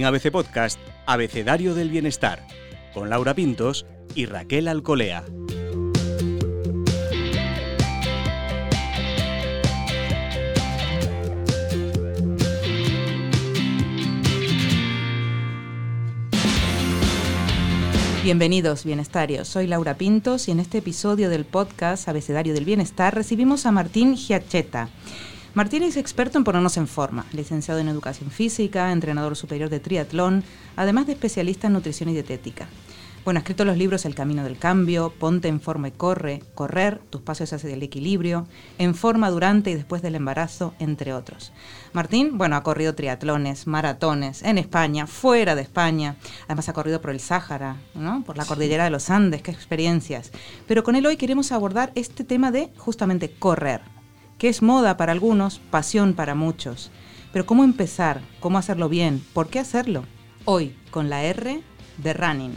En ABC Podcast, Abecedario del Bienestar, con Laura Pintos y Raquel Alcolea. Bienvenidos, bienestarios. Soy Laura Pintos y en este episodio del podcast Abecedario del Bienestar recibimos a Martín Giacheta. Martín es experto en ponernos en forma, licenciado en educación física, entrenador superior de triatlón, además de especialista en nutrición y dietética. Bueno, ha escrito los libros El Camino del Cambio, Ponte en forma y corre, Correr, tus pasos hacia el equilibrio, En forma durante y después del embarazo, entre otros. Martín, bueno, ha corrido triatlones, maratones, en España, fuera de España. Además ha corrido por el Sáhara, ¿no? Por la cordillera de los Andes, qué experiencias. Pero con él hoy queremos abordar este tema de justamente correr, que es moda para algunos, pasión para muchos. Pero ¿cómo empezar? ¿Cómo hacerlo bien? ¿Por qué hacerlo? Hoy, con la R de Running.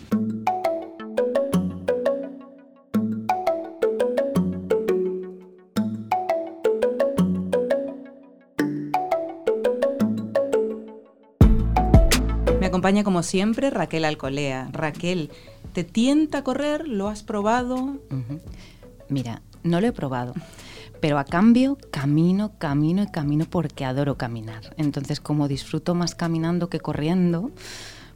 acompaña como siempre Raquel Alcolea. Raquel, ¿te tienta correr? ¿Lo has probado? Mira, no lo he probado. Pero a cambio camino, camino y camino porque adoro caminar. Entonces, como disfruto más caminando que corriendo,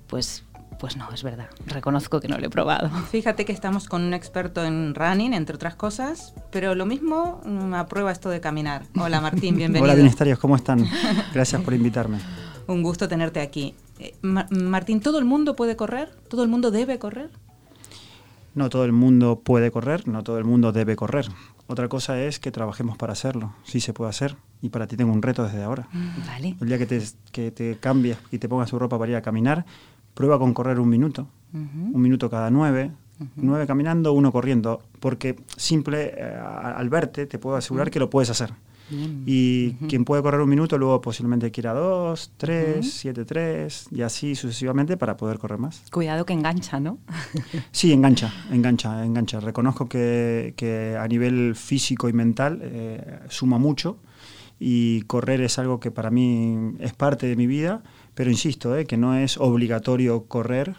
pues pues no, es verdad. Reconozco que no lo he probado. Fíjate que estamos con un experto en running, entre otras cosas, pero lo mismo mm, aprueba esto de caminar. Hola Martín, bienvenido. Hola bienestarios, ¿cómo están? Gracias por invitarme. Un gusto tenerte aquí. Eh, Martín, ¿todo el mundo puede correr? ¿Todo el mundo debe correr? No todo el mundo puede correr, no todo el mundo debe correr. Otra cosa es que trabajemos para hacerlo. Sí se puede hacer. Y para ti tengo un reto desde ahora. Vale. El día que te, que te cambies y te pongas tu ropa para ir a caminar, prueba con correr un minuto. Un minuto cada nueve. Nueve caminando, uno corriendo. Porque simple, eh, al verte, te puedo asegurar que lo puedes hacer. Y quien puede correr un minuto, luego posiblemente quiera dos, tres, siete, tres, y así sucesivamente para poder correr más. Cuidado que engancha, ¿no? sí, engancha, engancha, engancha. Reconozco que, que a nivel físico y mental eh, suma mucho y correr es algo que para mí es parte de mi vida, pero insisto, eh, que no es obligatorio correr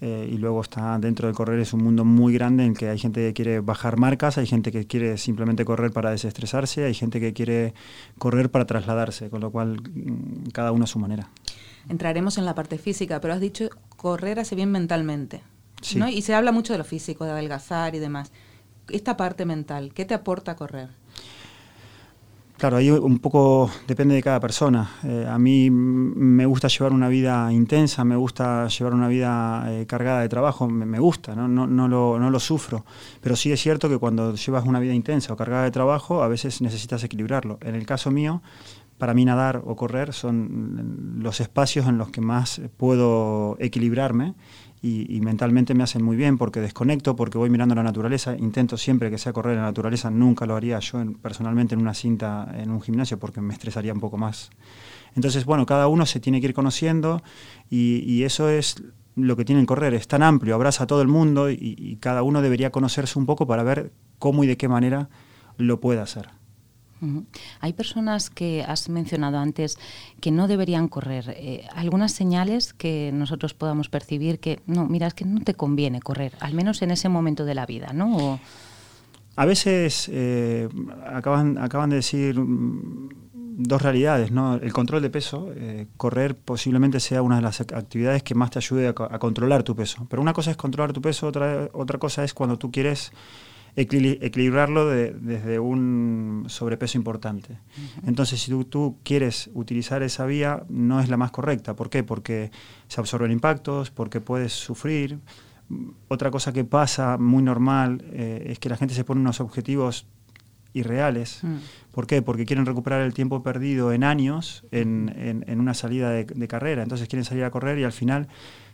eh, y luego está dentro del correr es un mundo muy grande en que hay gente que quiere bajar marcas, hay gente que quiere simplemente correr para desestresarse, hay gente que quiere correr para trasladarse, con lo cual mm, cada uno a su manera. Entraremos en la parte física, pero has dicho correr hace bien mentalmente. ¿no? Y se habla mucho de lo físico, de adelgazar y demás. Esta parte mental, ¿qué te aporta correr? Claro, ahí un poco depende de cada persona. Eh, a mí me gusta llevar una vida intensa, me gusta llevar una vida eh, cargada de trabajo, me, gusta, ¿no? No, no, lo, no, lo, sufro. Pero sí es cierto que cuando llevas una vida intensa o cargada de trabajo, a veces necesitas equilibrarlo. En el caso mío, para mí nadar o correr son los espacios en los que más puedo equilibrarme y, mentalmente me hacen muy bien porque desconecto, porque voy mirando la naturaleza, intento siempre que sea correr la naturaleza, nunca lo haría yo personalmente en una cinta, en un gimnasio, porque me estresaría un poco más. Entonces, bueno, cada uno se tiene que ir conociendo y, eso es lo que tiene el correr, es tan amplio, abraza a todo el mundo y, y cada uno debería conocerse un poco para ver cómo y de qué manera lo puede hacer. Hay personas que has mencionado antes que no deberían correr. Eh, ¿Algunas señales que nosotros podamos percibir que, no, mira, es que no te conviene correr, al menos en ese momento de la vida, ¿no? A veces eh, acaban, de decir mm, dos realidades, ¿no? El control de peso, eh, correr posiblemente sea una de las actividades que más te ayude a, a, controlar tu peso. Pero una cosa es controlar tu peso, otra, otra cosa es cuando tú quieres equilibrarlo desde un sobrepeso importante. Entonces, si tú, quieres utilizar esa vía, no es la más correcta. ¿Por qué? Porque se absorben impactos, porque puedes sufrir. Otra cosa que pasa muy normal eh, es que la gente se pone unos objetivos irreales. Mm. ¿Por qué? Porque quieren recuperar el tiempo perdido en años en, una salida de, carrera. Entonces quieren salir a correr y al final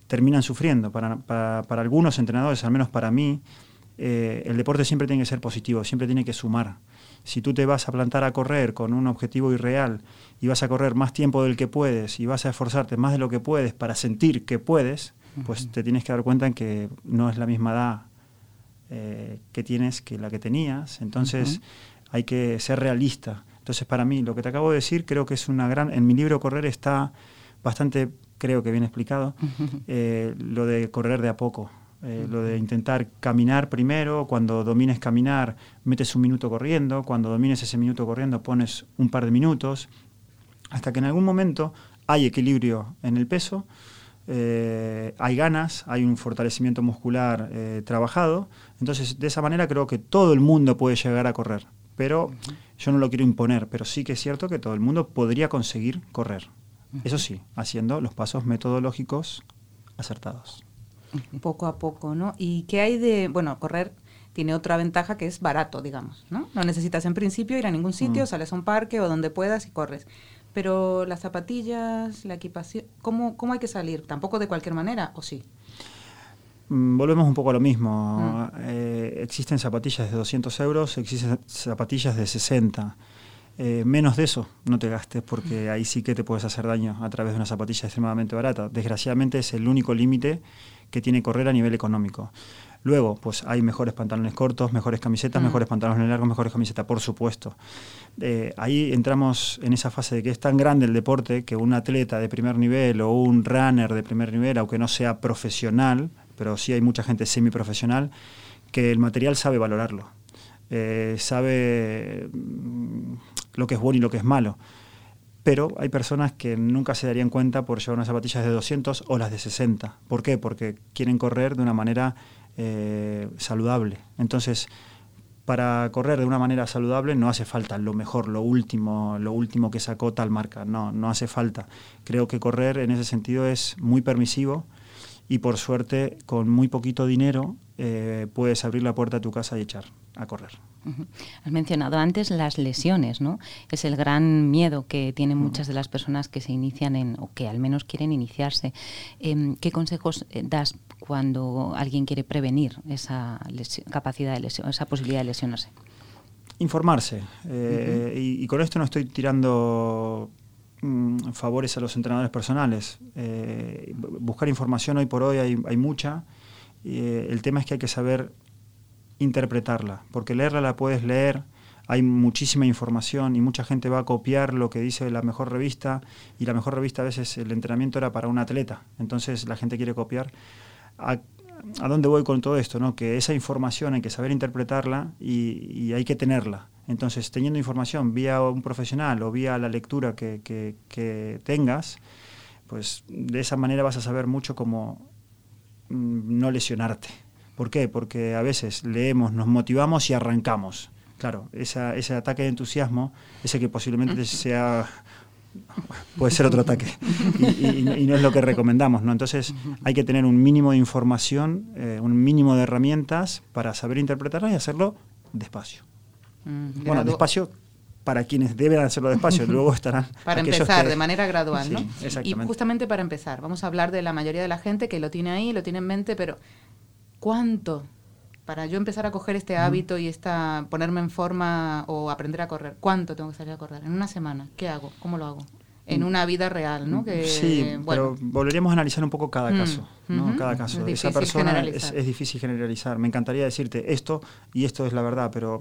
terminan sufriendo. Para, para algunos entrenadores, al menos para mí, eh, el deporte siempre tiene que ser positivo, siempre tiene que sumar. Si tú te vas a plantar a correr con un objetivo irreal y vas a correr más tiempo del que puedes y vas a esforzarte más de lo que puedes para sentir que puedes, pues te tienes que dar cuenta en que no es la misma edad eh, que tienes que la que tenías. Entonces hay que ser realista. Entonces para mí lo que te acabo de decir creo que es una gran... En mi libro Correr está bastante creo que bien explicado, eh, lo de correr de a poco. Eh, lo de intentar caminar primero, cuando domines caminar, metes un minuto corriendo, cuando domines ese minuto corriendo, pones un par de minutos, hasta que en algún momento hay equilibrio en el peso, eh, hay ganas, hay un fortalecimiento muscular eh, trabajado, entonces de esa manera creo que todo el mundo puede llegar a correr, pero yo no lo quiero imponer, pero sí que es cierto que todo el mundo podría conseguir correr, eso sí, haciendo los pasos metodológicos acertados poco a poco, ¿no? ¿Y qué hay de, bueno, correr tiene otra ventaja que es barato, digamos, ¿no? No necesitas en principio ir a ningún sitio, mm. sales a un parque o donde puedas y corres. Pero las zapatillas, la equipación, ¿cómo, cómo hay que salir? ¿Tampoco de cualquier manera o sí? Mm, volvemos un poco a lo mismo. Mm. Eh, existen zapatillas de 200 euros, existen zapatillas de 60. Eh, menos de eso no te gastes porque ahí sí que te puedes hacer daño a través de una zapatilla extremadamente barata. Desgraciadamente es el único límite que tiene correr a nivel económico. Luego, pues hay mejores pantalones cortos, mejores camisetas, mm. mejores pantalones largos, mejores camisetas, por supuesto. Eh, ahí entramos en esa fase de que es tan grande el deporte que un atleta de primer nivel o un runner de primer nivel, aunque no sea profesional, pero sí hay mucha gente semiprofesional, que el material sabe valorarlo. Eh, sabe mm, lo que es bueno y lo que es malo pero hay personas que nunca se darían cuenta por llevar unas zapatillas de 200 o las de 60. ¿Por qué? Porque quieren correr de una manera eh, saludable. Entonces, para correr de una manera saludable no hace falta lo mejor, lo último, lo último que sacó tal marca. No, no hace falta. Creo que correr en ese sentido es muy permisivo y por suerte con muy poquito dinero eh, puedes abrir la puerta a tu casa y echar a correr. Has mencionado antes las lesiones, ¿no? Es el gran miedo que tienen muchas de las personas que se inician en, o que al menos quieren iniciarse. Em, ¿Qué consejos eh, das cuando alguien quiere prevenir esa capacidad de lesión, esa posibilidad de lesionarse? Informarse. Eh, y, con esto no estoy tirando mm, favores a los entrenadores personales. Eh, buscar información hoy por hoy hay, hay mucha. el tema es que hay que saber interpretarla, porque leerla la puedes leer, hay muchísima información y mucha gente va a copiar lo que dice la mejor revista y la mejor revista a veces el entrenamiento era para un atleta, entonces la gente quiere copiar. ¿A, dónde voy con todo esto? No? Que esa información hay que saber interpretarla y, hay que tenerla. Entonces, teniendo información vía un profesional o vía la lectura que, que tengas, pues de esa manera vas a saber mucho cómo mm, no lesionarte. ¿Por qué? Porque a veces leemos, nos motivamos y arrancamos. Claro, ese ataque de entusiasmo, ese que posiblemente sea puede ser otro ataque y, no es lo que recomendamos ¿no? entonces hay que tener un mínimo de información eh, un mínimo de herramientas para saber interpretarla y hacerlo despacio mm, bueno despacio para quienes deben hacerlo despacio luego estarán para empezar de manera gradual ¿no? y justamente para empezar vamos a hablar de la mayoría de la gente que lo tiene ahí lo tiene en mente pero ¿Cuánto? Para yo empezar a coger este hábito y esta, ponerme en forma o aprender a correr, ¿cuánto tengo que salir a correr? ¿En una semana? ¿Qué hago? ¿Cómo lo hago? en mm. una vida real, ¿no? Que, sí, pero volveríamos a analizar un poco cada mm, caso, ¿no? Cada caso. Es Esa persona es, difícil generalizar. Me encantaría decirte esto y esto es la verdad, pero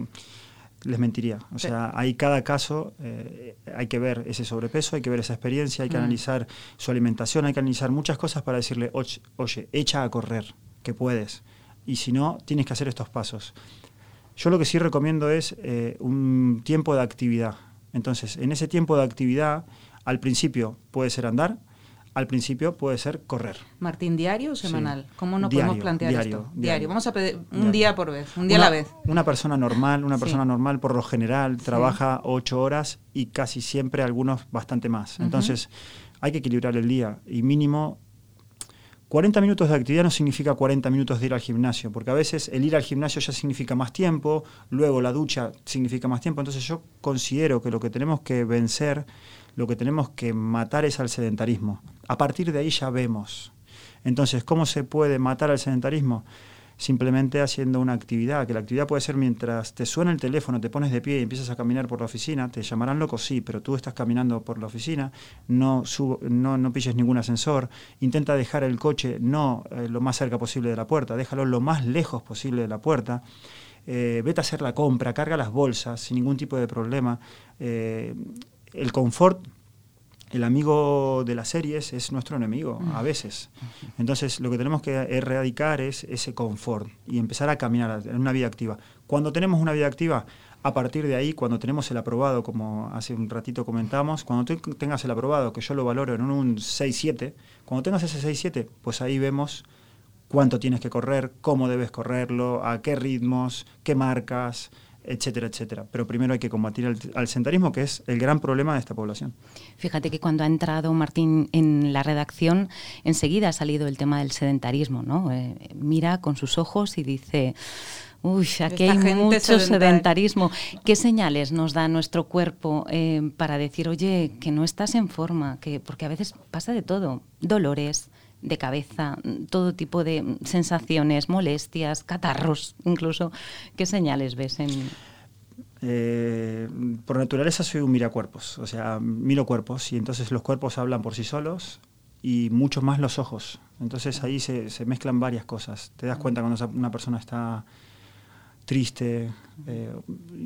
les mentiría. O sea, hay cada caso, eh, hay que ver ese sobrepeso, hay que ver esa experiencia, hay que mm. analizar su alimentación, hay que analizar muchas cosas para decirle, oye, echa a correr, que puedes y si no, tienes que hacer estos pasos. Yo lo que sí recomiendo es eh, un tiempo de actividad. Entonces, en ese tiempo de actividad, al principio puede ser andar, al principio puede ser correr. Martín, ¿diario o semanal? ¿Cómo no podemos plantear esto? Diario. Vamos a pedir un día por vez, un día a la vez. Una persona normal, una persona normal por lo general trabaja ocho horas y casi siempre algunos bastante más. Entonces, hay que equilibrar el día y mínimo 40 minutos de actividad no significa 40 minutos de ir al gimnasio, porque a veces el ir al gimnasio ya significa más tiempo, luego la ducha significa más tiempo, entonces yo considero que lo que tenemos que vencer, lo que tenemos que matar es al sedentarismo. A partir de ahí ya vemos. Entonces, ¿cómo se puede matar al sedentarismo? Simplemente haciendo una actividad, que la actividad puede ser mientras te suena el teléfono, te pones de pie y empiezas a caminar por la oficina, te llamarán loco, sí, pero tú estás caminando por la oficina, no, no, no pilles ningún ascensor, intenta dejar el coche no eh, lo más cerca posible de la puerta, déjalo lo más lejos posible de la puerta. Eh, vete a hacer la compra, carga las bolsas sin ningún tipo de problema. Eh, el confort el amigo de las series es nuestro enemigo, a veces. Entonces, lo que tenemos que erradicar es ese confort y empezar a caminar en una vida activa. Cuando tenemos una vida activa, a partir de ahí, cuando tenemos el aprobado, como hace un ratito comentamos, cuando tú tengas el aprobado, que yo lo valoro en un 6-7, cuando tengas ese 6-7, pues ahí vemos cuánto tienes que correr, cómo debes correrlo, a qué ritmos, qué marcas, etcétera, etcétera. Pero primero hay que combatir al, al, sedentarismo, que es el gran problema de esta población. Fíjate que cuando ha entrado Martín en la redacción, enseguida ha salido el tema del sedentarismo, ¿no? Eh, mira con sus ojos y dice... Uy, aquí hay mucho sedentarismo. ¿Qué señales nos da nuestro cuerpo eh, para decir, oye, que no estás en forma? Que, porque a veces pasa de todo, dolores, de cabeza, todo tipo de sensaciones, molestias, catarros incluso. ¿Qué señales ves en...? Eh, por naturaleza soy un miracuerpos, o sea, miro cuerpos y entonces los cuerpos hablan por sí solos y mucho más los ojos. Entonces ahí se, se mezclan varias cosas. Te das cuenta cuando una persona está triste. Eh,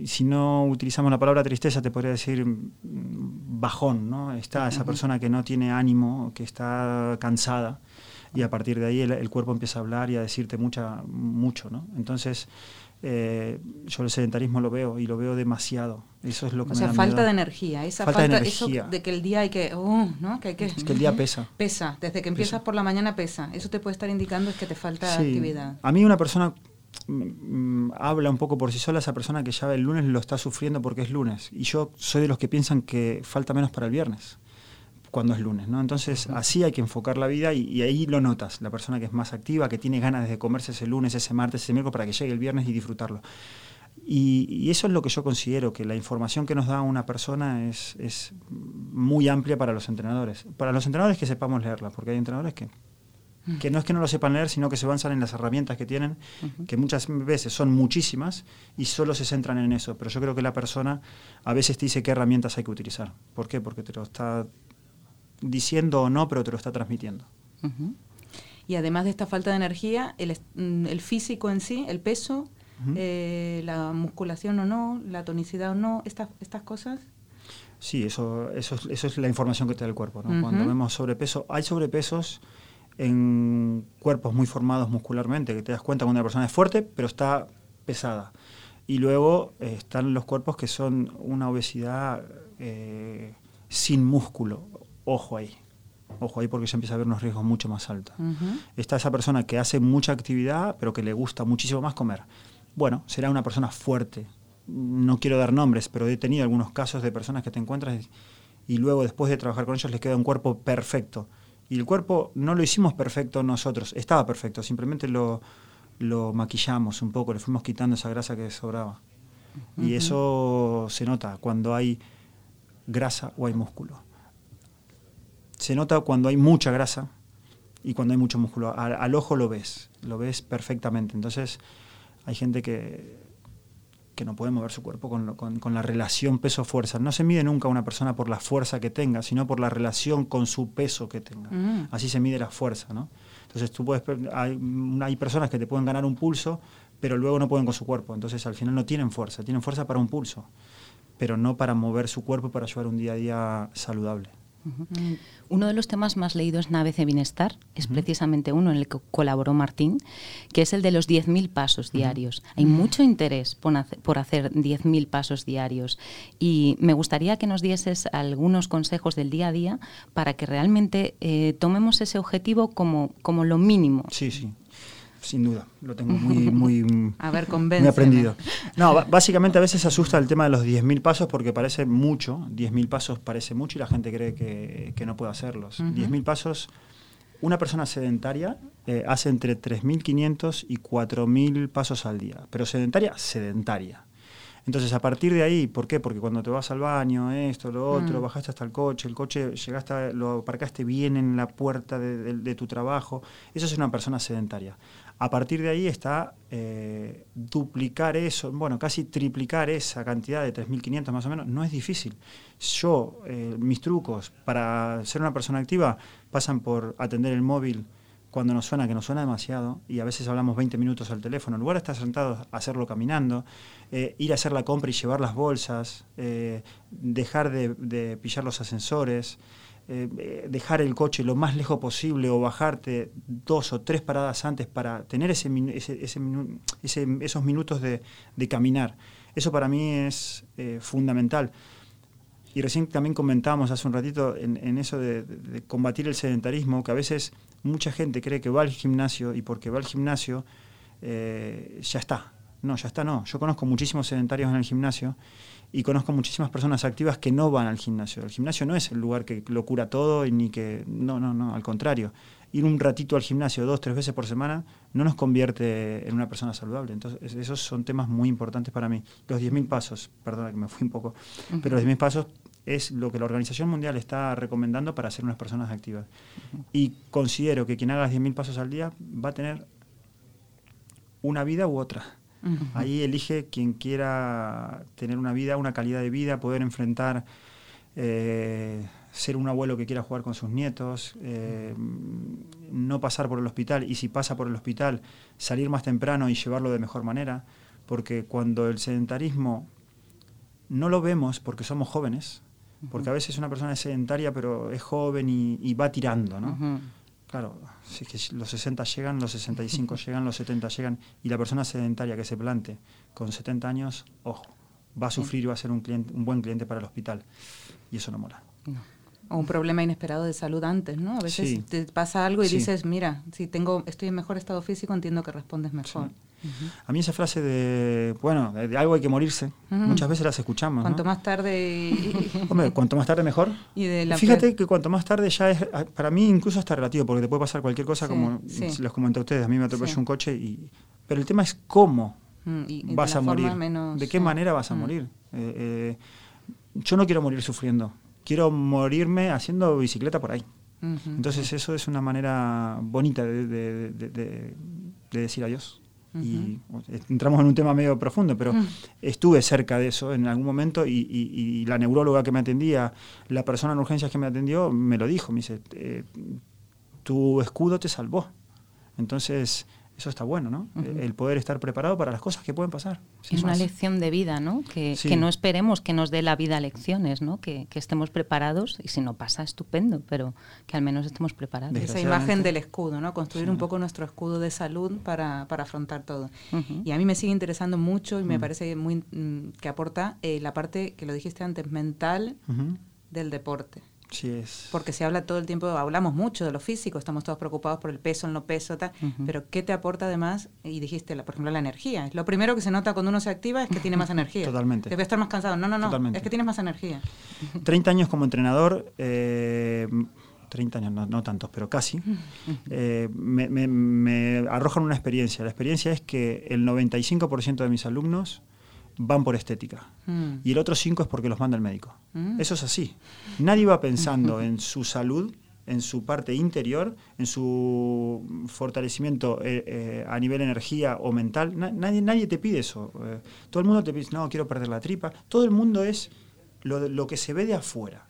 si no utilizamos la palabra tristeza, te podría decir bajón, ¿no? Está esa persona que no tiene ánimo, que está cansada, y a partir de ahí el, el cuerpo empieza a hablar y a decirte mucha, mucho, ¿no? Entonces, eh, yo el sedentarismo lo veo y lo veo demasiado. Eso es lo que o sea, da falta miedo. de energía. Esa Falta falta, de eso energía. de que el día hay que, oh, ¿no? Que hay que Es que el día pesa. pesa. Desde que empiezas Pesa. por la mañana pesa. Eso te puede estar indicando es que te falta Sí. actividad. A mí una persona mm, habla un poco por sí sola, esa persona que ya el lunes lo está sufriendo porque es lunes. Y yo soy de los que piensan que falta menos para el viernes, cuando es lunes. ¿no? Entonces así hay que enfocar la vida y, y ahí lo notas, la persona que es más activa, que tiene ganas de comerse ese lunes, ese martes, ese miércoles para que llegue el viernes y disfrutarlo. Y, y eso es lo que yo considero, que la información que nos da una persona es, es muy amplia para los entrenadores. Para los entrenadores que sepamos leerla, porque hay entrenadores que, que no es que no lo sepan leer, sino que se avanzan en las herramientas que tienen, que muchas veces son muchísimas y solo se centran en eso. Pero yo creo que la persona a veces te dice qué herramientas hay que utilizar. ¿Por qué? Porque te lo está diciendo o no, pero te lo está transmitiendo. Ujú. Y además de esta falta de energía, el, mm, el físico en sí, el peso, Ujú. eh, la musculación o no, la tonicidad o no, estas, estas cosas. Sí, eso, eso, es, eso es la información que te da el cuerpo. ¿no? Cuando vemos sobrepeso, hay sobrepesos en cuerpos muy formados muscularmente, que te das cuenta cuando una persona es fuerte, pero está pesada. Y luego eh, están los cuerpos que son una obesidad eh, sin músculo. Ojo ahí. Ojo ahí porque ya empieza a haber unos riesgos mucho más altos. Está esa persona que hace mucha actividad, pero que le gusta muchísimo más comer. Bueno, será una persona fuerte. No quiero dar nombres, pero he tenido algunos casos de personas que te encuentras y luego después de trabajar con ellos les queda un cuerpo perfecto. Y el cuerpo no lo hicimos perfecto nosotros, estaba perfecto, simplemente lo, lo maquillamos un poco, le fuimos quitando esa grasa que sobraba. Y eso se nota cuando hay grasa o hay músculo. Se nota cuando hay mucha grasa y cuando hay mucho músculo. Al, al ojo lo ves, lo ves perfectamente. Entonces hay gente que, que no puede mover su cuerpo con, lo- con- con la relación peso-fuerza. No se mide nunca una persona por la fuerza que tenga, sino por la relación con su peso que tenga. Mm. Así se mide la fuerza, ¿no? Entonces tú puedes, hay, hay personas que te pueden ganar un pulso, pero luego no pueden con su cuerpo. Entonces al final no tienen fuerza, tienen fuerza para un pulso, pero no para mover su cuerpo para llevar un día a día saludable. Uno de los temas más leídos en ABC Bienestar es precisamente uno en el que colaboró Martín, que es el de los 10.000 pasos diarios. Hay mucho interés por hacer, por hacer 10.000 pasos diarios. Y me gustaría que nos dieses algunos consejos del día a día para que realmente eh, tomemos ese objetivo como, como lo mínimo. Sí, sí, sin duda. Lo tengo muy, muy, A ver, muy convénceme. aprendido. No, básicamente a veces asusta el tema de los 10.000 pasos porque parece mucho. 10.000 pasos parece mucho y la gente cree que, que no puede hacerlos. Ujú. 10.000 pasos, una persona sedentaria eh, hace entre 3.500 y 4.000 pasos al día. Pero sedentaria, sedentaria. Entonces, a partir de ahí, ¿por qué? Porque cuando te vas al baño, esto, lo otro, Mm. bajaste hasta el coche, el coche llegaste, a- lo aparcaste bien en la puerta de, de- de tu trabajo, eso es una persona sedentaria. A partir de ahí está eh, duplicar eso, bueno, casi triplicar esa cantidad de 3.500 más o menos, no es difícil. Yo, eh, mis trucos para ser una persona activa pasan por atender el móvil cuando nos suena, que nos suena demasiado, y a veces hablamos 20 minutos al teléfono, en lugar de estar sentados, hacerlo caminando, eh, ir a hacer la compra y llevar las bolsas, dejar de, de pillar los ascensores, eh, dejar el coche lo más lejos posible o bajarte dos o tres paradas antes para tener ese, esos minutos de, caminar. Eso para mí es eh, fundamental. Y recién también comentábamos hace un ratito en, eso de, combatir el sedentarismo, que a veces mucha gente cree que va al gimnasio y porque va al gimnasio eh, ya está. No, ya está, no. Yo conozco muchísimos sedentarios en el gimnasio y conozco muchísimas personas activas que no van al gimnasio. El gimnasio no es el lugar que lo cura todo y ni que... No, no, no, al contrario. Ir un ratito al gimnasio dos, tres veces por semana no nos convierte en una persona saludable. Entonces, esos son temas muy importantes para mí. Los 10.000 pasos, perdona que me fui un poco, pero los 10.000 pasos es lo que la Organización Mundial está recomendando para ser unas personas activas. Y considero que quien haga 10.000 pasos al día va a tener una vida u otra. Ahí elige quien quiera tener una vida, una calidad de vida, poder enfrentar, eh, ser un abuelo que quiera jugar con sus nietos, eh, no pasar por el hospital y si pasa por el hospital, salir más temprano y llevarlo de mejor manera, porque cuando el sedentarismo no lo vemos porque somos jóvenes, porque a veces una persona es sedentaria pero es joven y, va tirando, ¿no? Claro, si que los 60 llegan, los 65 llegan, los 70 llegan, y la persona sedentaria que se plante con 70 años, ojo, va a sufrir y va a ser un, cliente, un buen cliente para el hospital. Y eso no mola. O un problema inesperado de salud antes, ¿no? A veces te pasa algo y dices, mira, si tengo, estoy en mejor estado físico, entiendo que respondes mejor. A mí esa frase de, bueno, de, algo hay que morirse, muchas veces las escuchamos. Cuanto más tarde... Hombre, cuanto más tarde mejor. Y Fíjate que cuanto más tarde ya es, para mí incluso está relativo, porque te puede pasar cualquier cosa, como les comenté a ustedes, a mí me atropelló un coche, y, pero el tema es cómo mm, vas a morir, de qué manera vas a mm. morir. Eh, eh, yo no quiero morir sufriendo, quiero morirme haciendo bicicleta por ahí. Entonces eso es una manera bonita de decir adiós y entramos en un tema medio profundo, pero estuve cerca de eso en algún momento y, la neuróloga que me atendía, la persona en urgencias que me atendió, me lo dijo, me dice, eh, tu escudo te salvó. Entonces, eso está bueno, ¿no? El poder estar preparado para las cosas que pueden pasar. Es una lección de vida, ¿no? Que, no esperemos que nos dé la vida lecciones, ¿no? Que, estemos preparados y si no pasa, estupendo, pero que al menos estemos preparados. Esa imagen del escudo, ¿no? Construir un poco nuestro escudo de salud para, afrontar todo. Y a mí me sigue interesando mucho y me mm. parece muy mm, que aporta eh, la parte que lo dijiste antes, mental del deporte. Porque se habla todo el tiempo, hablamos mucho de lo físico, estamos todos preocupados por el peso, el no peso, tal, pero ¿qué te aporta además? Y dijiste, por ejemplo, la energía. Lo primero que se nota cuando uno se activa es que tiene más energía. Totalmente. Debe estar más cansado. No, no, no, es que tienes más energía. 30 años como entrenador, 30 eh, años, no, tantos, pero casi, eh, me, me arrojan una experiencia. La experiencia es que el 95% de mis alumnos van por estética. Mm. Y el otro 5 es porque los manda el médico. Mm. Eso es así. Nadie va pensando en su salud, en su parte interior, en su fortalecimiento eh, eh, a nivel energía o mental. nadie, nadie te pide eso. Eh, todo el mundo te pide, no, quiero perder la tripa. Todo el mundo es lo, lo que se ve de afuera.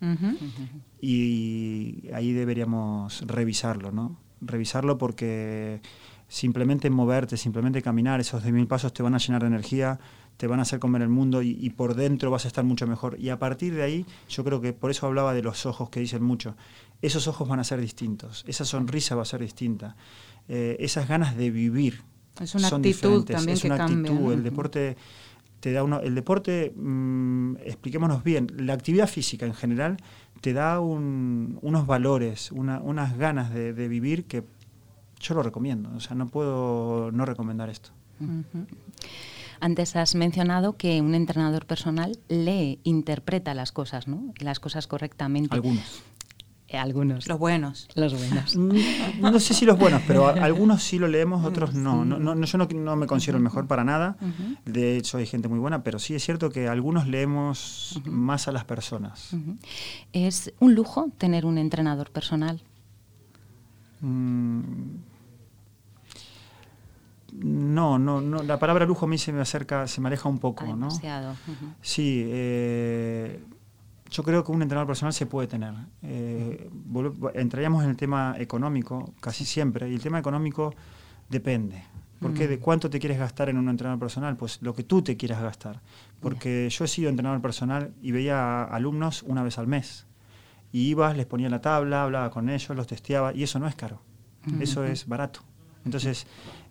Y ahí deberíamos revisarlo, ¿no? Revisarlo porque simplemente moverte, simplemente caminar, esos 10.000 pasos te van a llenar de energía, te van a hacer comer el mundo y, por dentro vas a estar mucho mejor. Y a partir de ahí, yo creo que por eso hablaba de los ojos que dicen mucho. Esos ojos van a ser distintos, esa sonrisa va a ser distinta, eh, esas ganas de vivir es una son actitud diferentes. También es una actitud. El deporte te da uno, el deporte, mm, expliquémonos bien, la actividad física en general te da unos valores, unas ganas de, vivir que yo lo recomiendo. O sea, no puedo no recomendar esto. Antes has mencionado que un entrenador personal le interpreta las cosas, ¿no? Las cosas correctamente. Algunos. Eh, algunos. Los buenos. Los buenos. Mm, no, sé si los buenos, pero algunos sí lo leemos, otros no. no, no yo no, me considero el mejor para nada. De hecho, hay gente muy buena, pero sí es cierto que algunos leemos más a las personas. ¿Es un lujo tener un entrenador personal? Mm, no, no, no, la palabra lujo a mí se me acerca, se me aleja un poco, ¿no? Sí, eh, yo creo que un entrenador personal se puede tener. Eh, entraríamos en el tema económico casi siempre, y el tema económico depende. Porque de cuánto te quieres gastar en un entrenador personal, pues lo que tú te quieras gastar. Porque yo he sido entrenador personal y veía alumnos una vez al mes Y ibas, les ponía la tabla, hablaba con ellos, los testeaba, y eso no es caro, eso es barato. Entonces,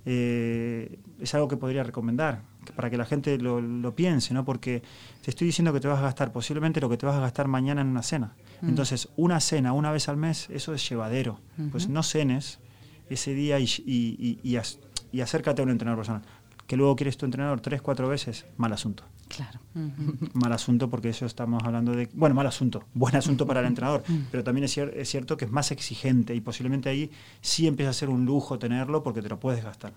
eh, es algo que podría recomendar para que la gente lo, piense, ¿no? Porque te estoy diciendo que te vas a gastar posiblemente lo que te vas a gastar mañana en una cena. Mm. Entonces, una cena una vez al mes, eso es llevadero. Pues no cenes ese día y, y acércate a un entrenador personal. Que luego quieres tu entrenador tres, cuatro veces, mal asunto. Claro. Mal asunto porque eso estamos hablando de... Bueno, mal asunto, buen asunto para el entrenador, pero también es, es, cierto que es más exigente y posiblemente ahí sí empieza a ser un lujo tenerlo porque te lo puedes gastar.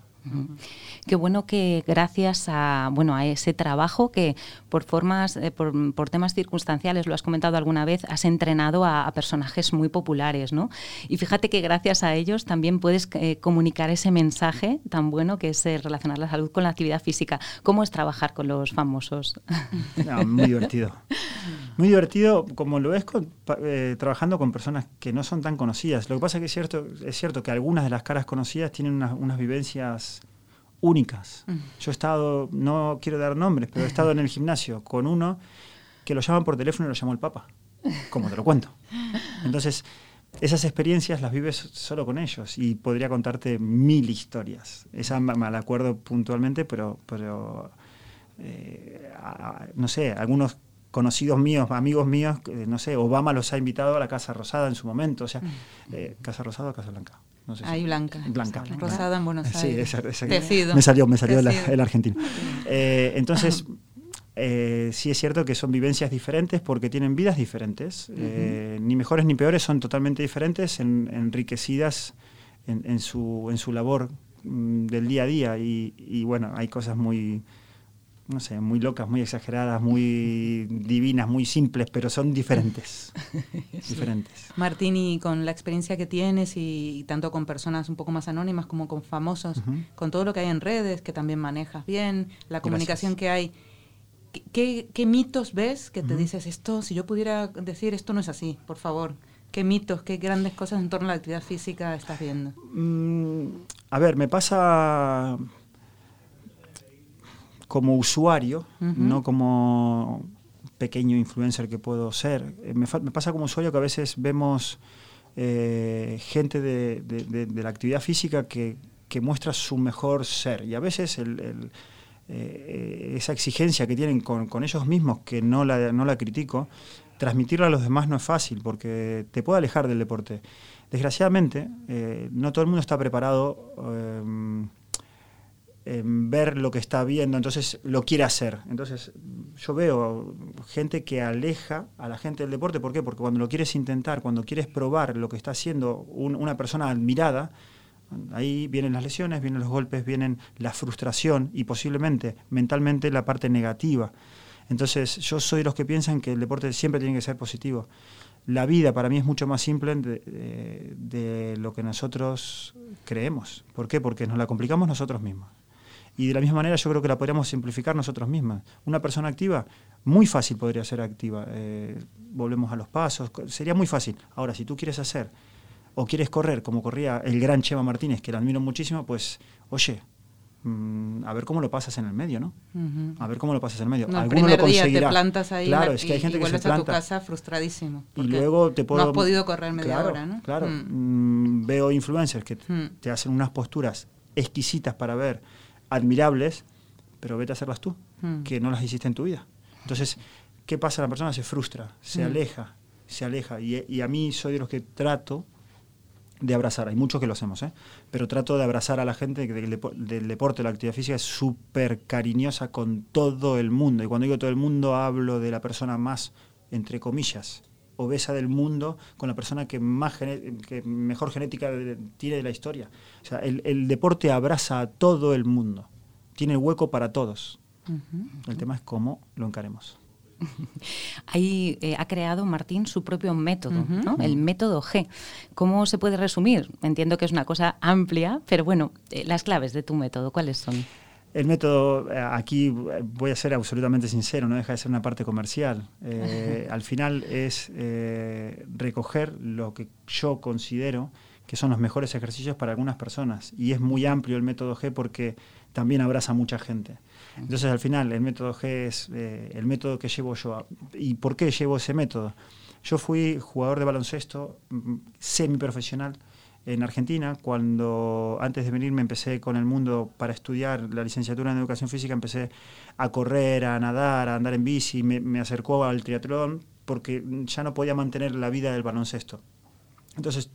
Qué bueno que gracias a, bueno, a ese trabajo que por formas, eh, por, temas circunstanciales, lo has comentado alguna vez, has entrenado a, personajes muy populares, ¿no? Y fíjate que gracias a ellos también puedes eh, comunicar ese mensaje tan bueno que es eh, relacionar la salud con la actividad física. ¿Cómo es trabajar con los famosos? muy divertido. Muy divertido, como lo es trabajando con personas que no son tan conocidas. Lo que pasa es que es cierto, es cierto que algunas de las caras conocidas tienen unas vivencias únicas. Mm. Yo he estado, no quiero dar nombres, pero he estado en el gimnasio con uno que lo llaman por teléfono y lo llamó el Papa, como te lo cuento. Entonces, esas experiencias las vives solo con ellos y podría contarte mil historias. Esa me la acuerdo puntualmente, pero, pero eh, no sé, algunos conocidos míos, amigos míos, no sé, Obama los ha invitado a la Casa Rosada en su momento, o sea, mm. eh, Casa Rosada o Casa Blanca. No Ahí blanca. Blanca. Rosada en Buenos Aires. Sí, Me salió, me salió el argentino. Eh, entonces, eh, sí es cierto que son vivencias diferentes porque tienen vidas diferentes. Eh, ni mejores ni peores, son totalmente diferentes, enriquecidas en, su, en su labor mm, del día a día. y bueno, hay cosas muy no sé, muy locas, muy exageradas, muy divinas, muy simples, pero son diferentes. diferentes. Martín, y con la experiencia que tienes y, tanto con personas un poco más anónimas como con famosos, con todo lo que hay en redes, que también manejas bien, la comunicación que hay, ¿qué, mitos ves que te dices esto, si yo pudiera decir esto no es así, por favor? ¿Qué mitos, qué grandes cosas en torno a la actividad física estás viendo? Mm, a ver, me pasa como usuario, no como pequeño influencer que puedo ser. Eh, me, pasa como usuario que a veces vemos eh, gente de, la actividad física que, muestra su mejor ser y a veces eh, esa exigencia que tienen con, ellos mismos, que no la, no la critico, transmitirla a los demás no es fácil porque te puede alejar del deporte. Desgraciadamente, no todo el mundo está preparado ver lo que está viendo, entonces lo quiere hacer. Entonces yo veo gente que aleja a la gente del deporte, ¿por qué? Porque cuando lo quieres intentar, cuando quieres probar lo que está haciendo una persona admirada, ahí vienen las lesiones, vienen los golpes, vienen la frustración y posiblemente mentalmente la parte negativa. Entonces yo soy de los que piensan que el deporte siempre tiene que ser positivo. La vida para mí es mucho más simple de, de lo que nosotros creemos. ¿Por qué? Porque nos la complicamos nosotros mismos. Y de la misma manera yo creo que la podríamos simplificar nosotros mismas. Una persona activa, muy fácil podría ser activa. Eh, volvemos a los pasos, sería muy fácil. Ahora, si tú quieres hacer o quieres correr como corría el gran Chema Martínez, que lo admiro muchísimo, pues, oye, mm, a ver cómo lo pasas en el medio, ¿no? A ver cómo lo pasas en el medio. No, Alguno lo conseguirá. te plantas ahí claro, es que hay gente y que vuelves se planta. a tu casa frustradísimo. Y luego te puedo... No has podido correr media hora, ¿no? Claro. Mm. Mm, veo influencers que te hacen unas posturas exquisitas para ver admirables, pero vete a hacerlas tú, hmm. que no las hiciste en tu vida. Entonces, ¿qué pasa? La persona se frustra, se hmm. aleja, se aleja. Y, a mí soy de los que trato de abrazar. Hay muchos que lo hacemos, ¿eh? pero trato de abrazar a la gente del, del deporte, la actividad física es súper cariñosa con todo el mundo. Y cuando digo todo el mundo, hablo de la persona más, entre comillas, obesa del mundo con la persona que, más que mejor genética tiene de la historia. O sea, el, deporte abraza a todo el mundo, tiene hueco para todos. El tema es cómo lo encaremos. Ahí eh, ha creado Martín su propio método, el método G. ¿Cómo se puede resumir? Entiendo que es una cosa amplia, pero bueno, eh, las claves de tu método, ¿cuáles son? El método, eh, aquí voy a ser absolutamente sincero, no deja de ser una parte comercial. Eh, al final es eh, recoger lo que yo considero que son los mejores ejercicios para algunas personas. Y es muy amplio el método G porque también abraza a mucha gente. Entonces al final el método G es el método que llevo yo. ¿Y por qué llevo ese método? Yo fui jugador de baloncesto mm, semiprofesional en Argentina. Cuando antes de venir me empecé con el mundo para estudiar la licenciatura en educación física, empecé a correr, a nadar, a andar en bici, me, me acercó al triatlón porque ya no podía mantener la vida del baloncesto. Entonces,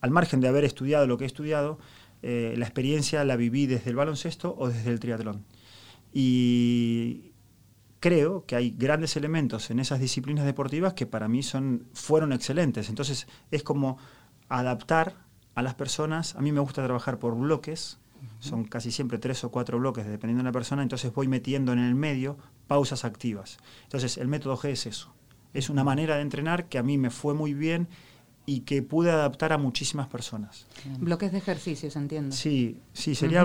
al margen de haber estudiado lo que he estudiado, eh, la experiencia la viví desde el baloncesto o desde el triatlón. Y creo que hay grandes elementos en esas disciplinas deportivas que para mí son, fueron excelentes. Entonces es como adaptar a las personas. A mí me gusta trabajar por bloques, son casi siempre tres o cuatro bloques dependiendo de la persona, entonces voy metiendo en el medio pausas activas. Entonces el método G es eso. Es una manera de entrenar que a mí me fue muy bien y que pude adaptar a muchísimas personas. Bloques de ejercicios, entiendo. Sí, sí, sería,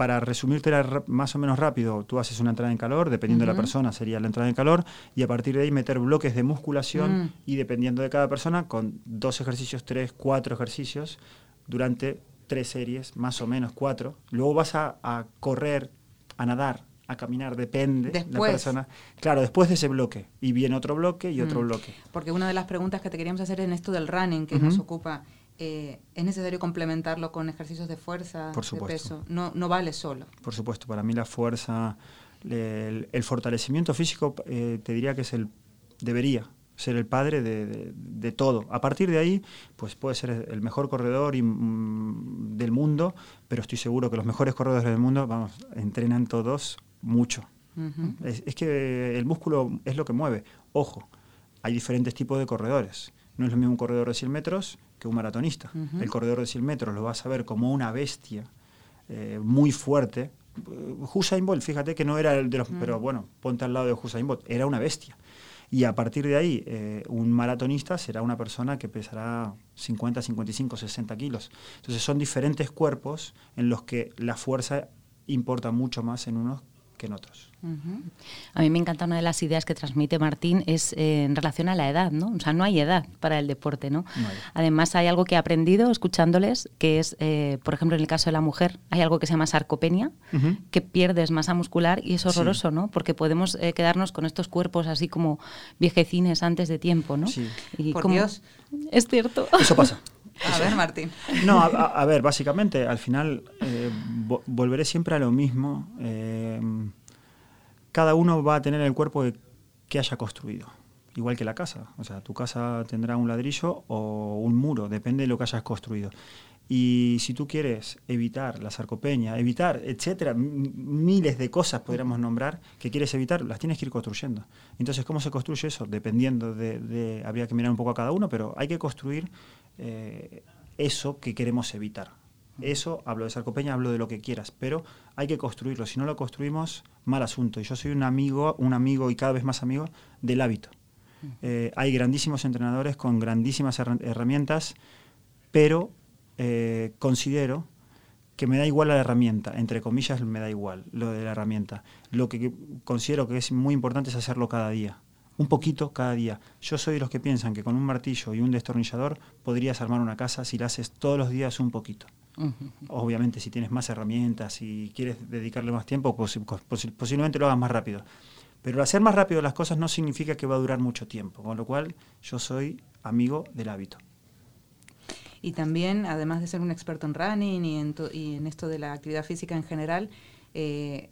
para resumirte más o menos rápido, tú haces una entrada en calor, dependiendo de la persona sería la entrada en calor, y a partir de ahí meter bloques de musculación mm. y dependiendo de cada persona, con dos ejercicios, tres, cuatro ejercicios, durante tres series, más o menos cuatro. Luego vas a correr, a nadar, a caminar, depende de la persona. Claro, después de ese bloque. Y viene otro bloque y otro mm. bloque. Porque una de las preguntas que te queríamos hacer en esto del running que nos ocupa, eh, ¿es necesario complementarlo con ejercicios de fuerza, Por de peso? No, no vale solo. Por supuesto, para mí la fuerza, el, fortalecimiento físico, eh, te diría que es el, debería ser el padre de, todo. A partir de ahí, pues puede ser el mejor corredor mm, del mundo, pero estoy seguro que los mejores corredores del mundo, vamos, entrenan todos mucho. es, que el músculo es lo que mueve. Ojo, hay diferentes tipos de corredores. No es lo mismo un corredor de 100 metros que un maratonista. El corredor de 100 metros lo vas a ver como una bestia eh, muy fuerte. Usain Bolt, fíjate que no era el de los... Pero bueno, ponte al lado de Usain Bolt, era una bestia. Y a partir de ahí, eh, un maratonista será una persona que pesará 50, 55, 60 kilos. Entonces son diferentes cuerpos en los que la fuerza importa mucho más en unos que en otros. A mí me encanta una de las ideas que transmite Martín es eh, en relación a la edad, ¿no? O sea, no hay edad para el deporte, ¿no? Además hay algo que he aprendido escuchándoles, que es, eh, por ejemplo, en el caso de la mujer, hay algo que se llama sarcopenia, que pierdes masa muscular y es horroroso, ¿no? Porque podemos eh, quedarnos con estos cuerpos así como viejecines antes de tiempo, ¿no? Sí. Y por Dios. Es cierto. Eso pasa. A ver, Martín. No, a, ver, básicamente, al final eh, volveré siempre a lo mismo. Eh, cada uno va a tener el cuerpo que haya construido, igual que la casa. O sea, tu casa tendrá un ladrillo o un muro, depende de lo que hayas construido. Y si tú quieres evitar la sarcopenia, evitar, etcétera, miles de cosas podríamos nombrar que quieres evitar, las tienes que ir construyendo. Entonces, ¿cómo se construye eso? Dependiendo de, habría que mirar un poco a cada uno, pero hay que construir eh, eso que queremos evitar. Eso, hablo de sarcopenia, hablo de lo que quieras, pero hay que construirlo. Si no lo construimos, mal asunto. Y yo soy un amigo, un amigo y cada vez más amigo del hábito. Eh, hay grandísimos entrenadores con grandísimas herramientas, pero eh, considero que me da igual la herramienta, entre comillas me da igual lo de la herramienta. Lo que considero que es muy importante es hacerlo cada día, un poquito cada día. Yo soy de los que piensan que con un martillo y un destornillador podrías armar una casa si la haces todos los días un poquito. Obviamente si tienes más herramientas y quieres dedicarle más tiempo, posiblemente lo hagas más rápido. Pero hacer más rápido las cosas no significa que va a durar mucho tiempo, con lo cual yo soy amigo del hábito. Y también, además de ser un experto en running y en, y en esto de la actividad física en general, eh,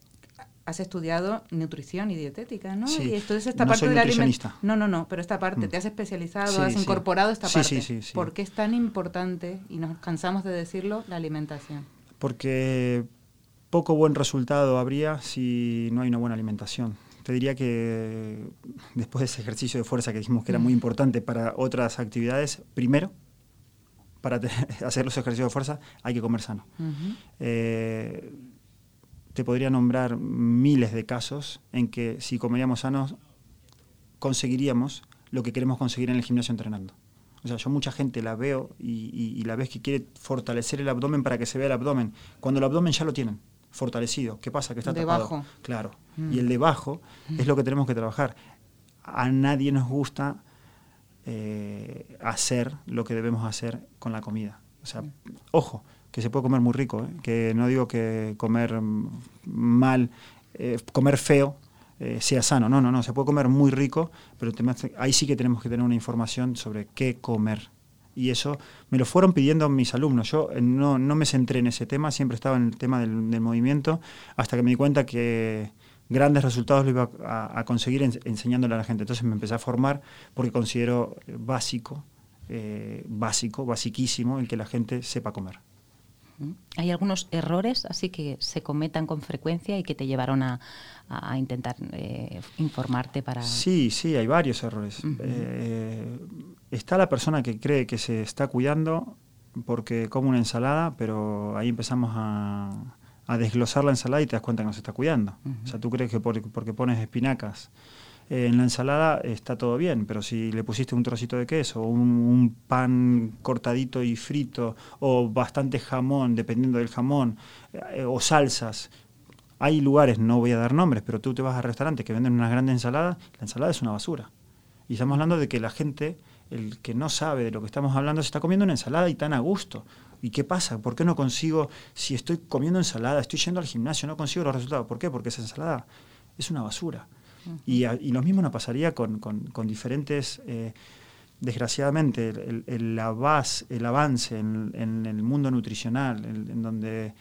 has estudiado nutrición y dietética, ¿no? Sí, y entonces esta parte de la alimentación. No, no, no, pero esta parte, mm. te has especializado, has incorporado esta parte. Sí, sí, ¿Por qué es tan importante, y nos cansamos de decirlo, la alimentación? Porque poco buen resultado habría si no hay una buena alimentación. Te diría que después de ese ejercicio de fuerza que dijimos que era muy mm. importante para otras actividades, primero para hacer los ejercicios de fuerza hay que comer sano. Eh, te podría nombrar miles de casos en que si comeríamos sanos conseguiríamos lo que queremos conseguir en el gimnasio entrenando. O sea, yo mucha gente la veo y, la ves que quiere fortalecer el abdomen para que se vea el abdomen, cuando el abdomen ya lo tienen fortalecido. ¿Qué pasa? Que está debajo. Claro. Mm. Y el debajo es lo que tenemos que trabajar. A nadie nos gusta eh, hacer lo que debemos hacer con la comida. O sea, ojo, que se puede comer muy rico, ¿eh? que no digo que comer mal, eh, comer feo eh, sea sano. No, no, no, se puede comer muy rico, pero ahí sí que tenemos que tener una información sobre qué comer. Y eso me lo fueron pidiendo mis alumnos. Yo eh, no, me centré en ese tema, siempre estaba en el tema del, movimiento, hasta que me di cuenta que grandes resultados lo iba a, conseguir enseñándole a la gente. Entonces me empecé a formar porque considero básico, básico, basiquísimo el que la gente sepa comer. ¿Hay algunos errores así que se cometan con frecuencia y que te llevaron a, intentar eh, informarte para...? Sí, sí, hay varios errores. Eh, está la persona que cree que se está cuidando porque come una ensalada, pero ahí empezamos a, desglosar la ensalada y te das cuenta que no se está cuidando. O sea, tú crees que porque pones espinacas en la ensalada está todo bien, pero si le pusiste un trocito de queso, un, pan cortadito y frito, o bastante jamón, dependiendo del jamón, eh, o salsas, hay lugares, no voy a dar nombres, pero tú te vas a restaurantes que venden una grande ensalada, la ensalada es una basura. Y estamos hablando de que la gente, el que no sabe de lo que estamos hablando, se está comiendo una ensalada y tan a gusto. ¿Y qué pasa? ¿Por qué no consigo, si estoy comiendo ensalada, estoy yendo al gimnasio, no consigo los resultados? ¿Por qué? Porque esa ensalada es una basura y, lo mismo nos pasaría con, diferentes, eh, desgraciadamente, el, el, el, avance en, el mundo nutricional, en donde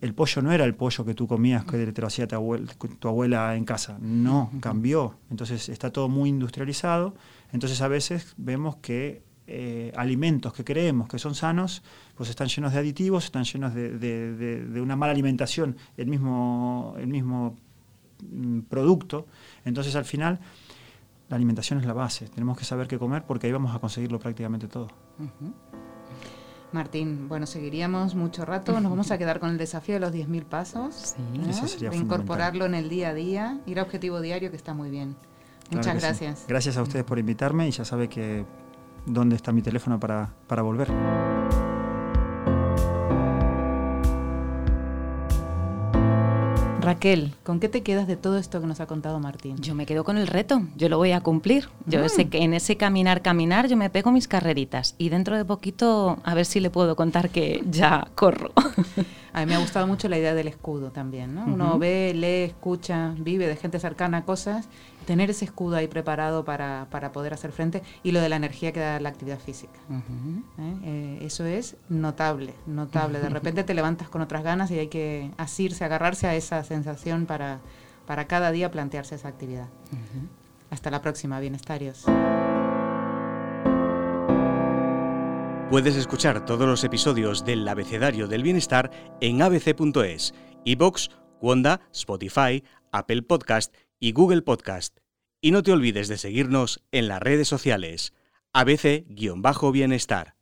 el pollo no era el pollo que tú comías, que te lo hacía tu abuela, tu abuela en casa. No, cambió. Entonces está todo muy industrializado. Entonces a veces vemos que eh, alimentos que creemos que son sanos, pues están llenos de aditivos, están llenos de, de una mala alimentación. El mismo, el mismo producto. Entonces al final la alimentación es la base. Tenemos que saber qué comer porque ahí vamos a conseguirlo prácticamente todo. Martín, bueno, seguiríamos mucho rato. Nos vamos a quedar con el desafío de los 10.000 pasos. Sí. incorporarlo en el día a día, ir a objetivo diario, que está muy bien. Muchas gracias. Gracias a ustedes por invitarme y ya sabe que dónde está mi teléfono para, para volver. Raquel, ¿con qué te quedas de todo esto que nos ha contado Martín? Yo me quedo con el reto, yo lo voy a cumplir. Yo mm. sé que en ese caminar, caminar, yo me pego mis carreritas y dentro de poquito a ver si le puedo contar que ya corro. A mí me ha gustado mucho la idea del escudo también, ¿no? Uno ve, lee, escucha, vive de gente cercana cosas, tener ese escudo ahí preparado para, poder hacer frente y lo de la energía que da la actividad física. ¿Eh? Eh, eso es notable, notable. De repente te levantas con otras ganas y hay que asirse, agarrarse a esa sensación para, para cada día plantearse esa actividad. Hasta la próxima, bienestarios. Puedes escuchar todos los episodios del Abecedario del Bienestar en abc.es, iBox, Wanda, Spotify, Apple Podcast y Google Podcast. Y no te olvides de seguirnos en las redes sociales. ABC-Bienestar.